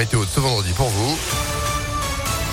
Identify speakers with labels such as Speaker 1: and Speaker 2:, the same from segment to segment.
Speaker 1: météo de ce vendredi pour vous.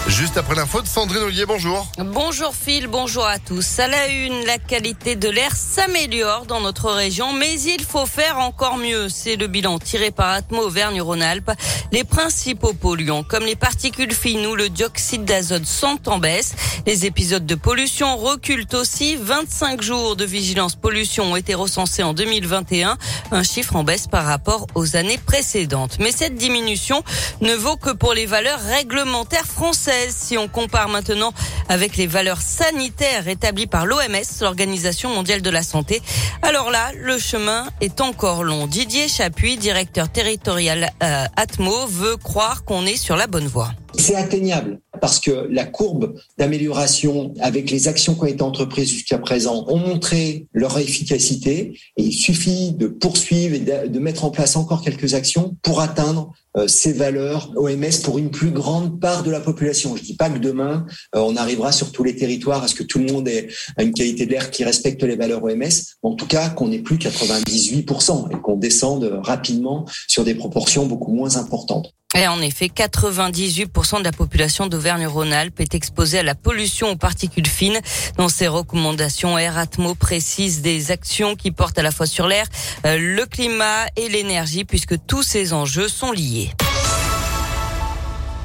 Speaker 1: Juste après l'info de Sandrine Ollier, bonjour.
Speaker 2: Bonjour Phil, bonjour à tous. À la une, la qualité de l'air s'améliore dans notre région, mais il faut faire encore mieux. C'est le bilan tiré par Atmo Auvergne-Rhône-Alpes. Les principaux polluants, comme les particules fines ou le dioxyde d'azote, sont en baisse. Les épisodes de pollution reculent aussi. 25 jours de vigilance pollution ont été recensés en 2021, un chiffre en baisse par rapport aux années précédentes. Mais cette diminution ne vaut que pour les valeurs réglementaires françaises si on compare maintenant avec les valeurs sanitaires établies par l'OMS, l'Organisation mondiale de la santé. Alors là, le chemin est encore long. Didier Chapuis, directeur territorial euh, Atmo, veut croire qu'on est sur la bonne voie.
Speaker 3: C'est atteignable parce que la courbe d'amélioration avec les actions qui ont été entreprises jusqu'à présent ont montré leur efficacité et il suffit de poursuivre et de mettre en place encore quelques actions pour atteindre euh, ces valeurs OMS pour une plus grande part de la population. Je dis pas que demain euh, on arrivera sur tous les territoires à ce que tout le monde ait une qualité de l'air qui respecte les valeurs OMS, en tout cas qu'on n'ait plus 98% et qu'on descende rapidement sur des proportions beaucoup moins importantes.
Speaker 2: Et en effet, 98% de la population d'Auvergne-Rhône-Alpes est exposée à la pollution aux particules fines. Dans ses recommandations, Air Atmo précise des actions qui portent à la fois sur l'air, euh, le climat et l'énergie, puisque tous ces enjeux sont liés.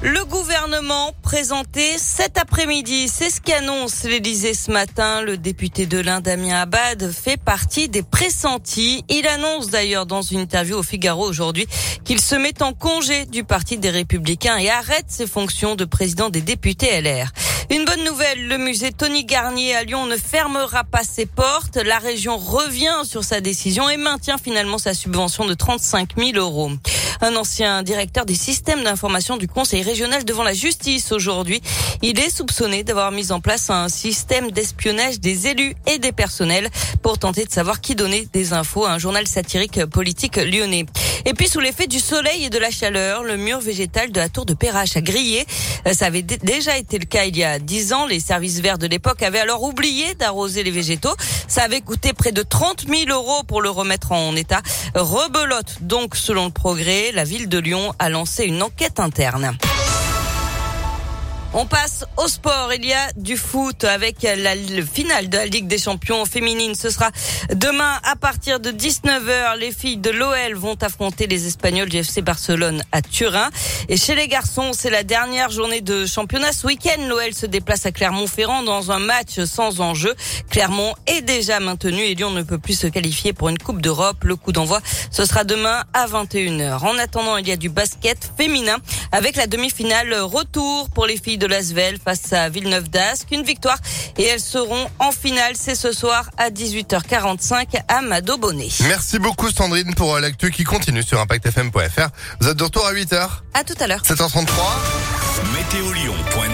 Speaker 2: Le gouvernement présenté cet après-midi, c'est ce qu'annonce l'Élysée ce matin. Le député de l'Inde, Damien Abad, fait partie des pressentis. Il annonce d'ailleurs dans une interview au Figaro aujourd'hui qu'il se met en congé du Parti des Républicains et arrête ses fonctions de président des députés LR. Une bonne nouvelle, le musée Tony Garnier à Lyon ne fermera pas ses portes. La région revient sur sa décision et maintient finalement sa subvention de 35 000 euros. Un ancien directeur des systèmes d'information du Conseil régional devant la justice aujourd'hui. Il est soupçonné d'avoir mis en place un système d'espionnage des élus et des personnels pour tenter de savoir qui donnait des infos à un journal satirique politique lyonnais. Et puis sous l'effet du soleil et de la chaleur, le mur végétal de la tour de Perrache a grillé. Euh, ça avait déjà été le cas il y a dix ans. Les services verts de l'époque avaient alors oublié d'arroser les végétaux. Ça avait coûté près de 30 000 euros pour le remettre en état. Rebelote donc selon le progrès la ville de Lyon a lancé une enquête interne. On passe au sport. Il y a du foot avec la le finale de la Ligue des Champions féminine. Ce sera demain à partir de 19h. Les filles de l'OL vont affronter les Espagnols du FC Barcelone à Turin. Et chez les garçons, c'est la dernière journée de championnat. Ce week-end, l'OL se déplace à Clermont-Ferrand dans un match sans enjeu. Clermont est déjà maintenu et Lyon ne peut plus se qualifier pour une Coupe d'Europe. Le coup d'envoi, ce sera demain à 21h. En attendant, il y a du basket féminin avec la demi-finale retour pour les filles de l'Asvel face à Villeneuve d'Ascq. Une victoire et elles seront en finale. C'est ce soir à 18h45 à Mado Bonnet.
Speaker 1: Merci beaucoup Sandrine pour euh, l'actu qui continue sur ImpactFM.fr. Vous êtes de retour à 8h.
Speaker 2: À tout à l'heure.
Speaker 1: 7h33.
Speaker 4: Météolion.net